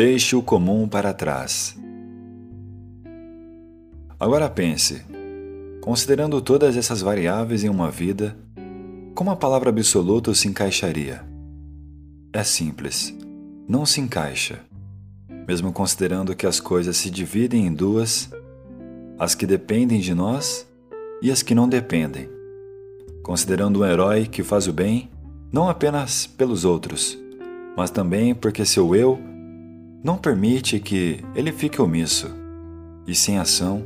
Deixe o comum para trás. Agora pense, considerando todas essas variáveis em uma vida, como a palavra absoluto se encaixaria? É simples, não se encaixa. Mesmo considerando que as coisas se dividem em duas, as que dependem de nós e as que não dependem. Considerando um herói que faz o bem não apenas pelos outros, mas também porque seu eu não permite que ele fique omisso e sem ação,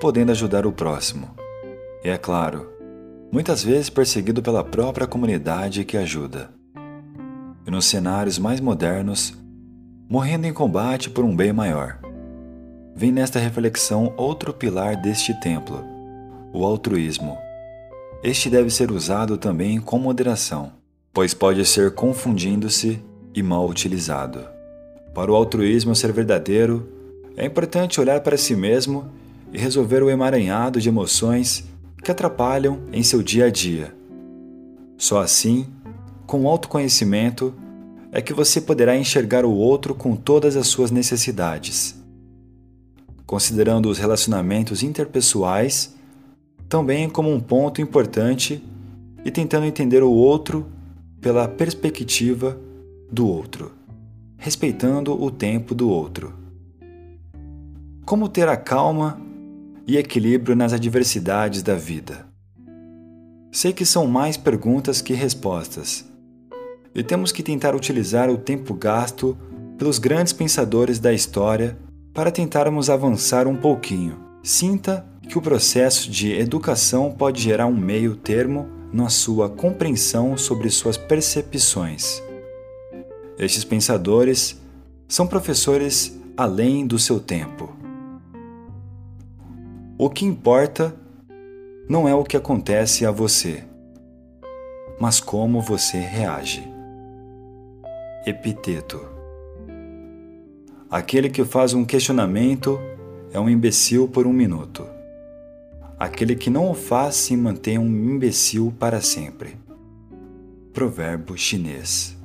podendo ajudar o próximo. E é claro, muitas vezes perseguido pela própria comunidade que ajuda. E nos cenários mais modernos, morrendo em combate por um bem maior. Vem nesta reflexão outro pilar deste templo, o altruísmo. Este deve ser usado também com moderação, pois pode ser confundindo-se e mal utilizado. Para o altruísmo ser verdadeiro, é importante olhar para si mesmo e resolver o emaranhado de emoções que atrapalham em seu dia a dia. Só assim, com autoconhecimento, é que você poderá enxergar o outro com todas as suas necessidades. Considerando os relacionamentos interpessoais também como um ponto importante e tentando entender o outro pela perspectiva do outro, respeitando o tempo do outro. Como ter a calma e equilíbrio nas adversidades da vida? Sei que são mais perguntas que respostas, e temos que tentar utilizar o tempo gasto pelos grandes pensadores da história para tentarmos avançar um pouquinho. Sinta que o processo de educação pode gerar um meio termo na sua compreensão sobre suas percepções. Estes pensadores são professores além do seu tempo. O que importa não é o que acontece a você, mas como você reage. Epiteto Aquele que faz um questionamento é um imbecil por um minuto. Aquele que não o faz se mantém um imbecil para sempre. Provérbio chinês.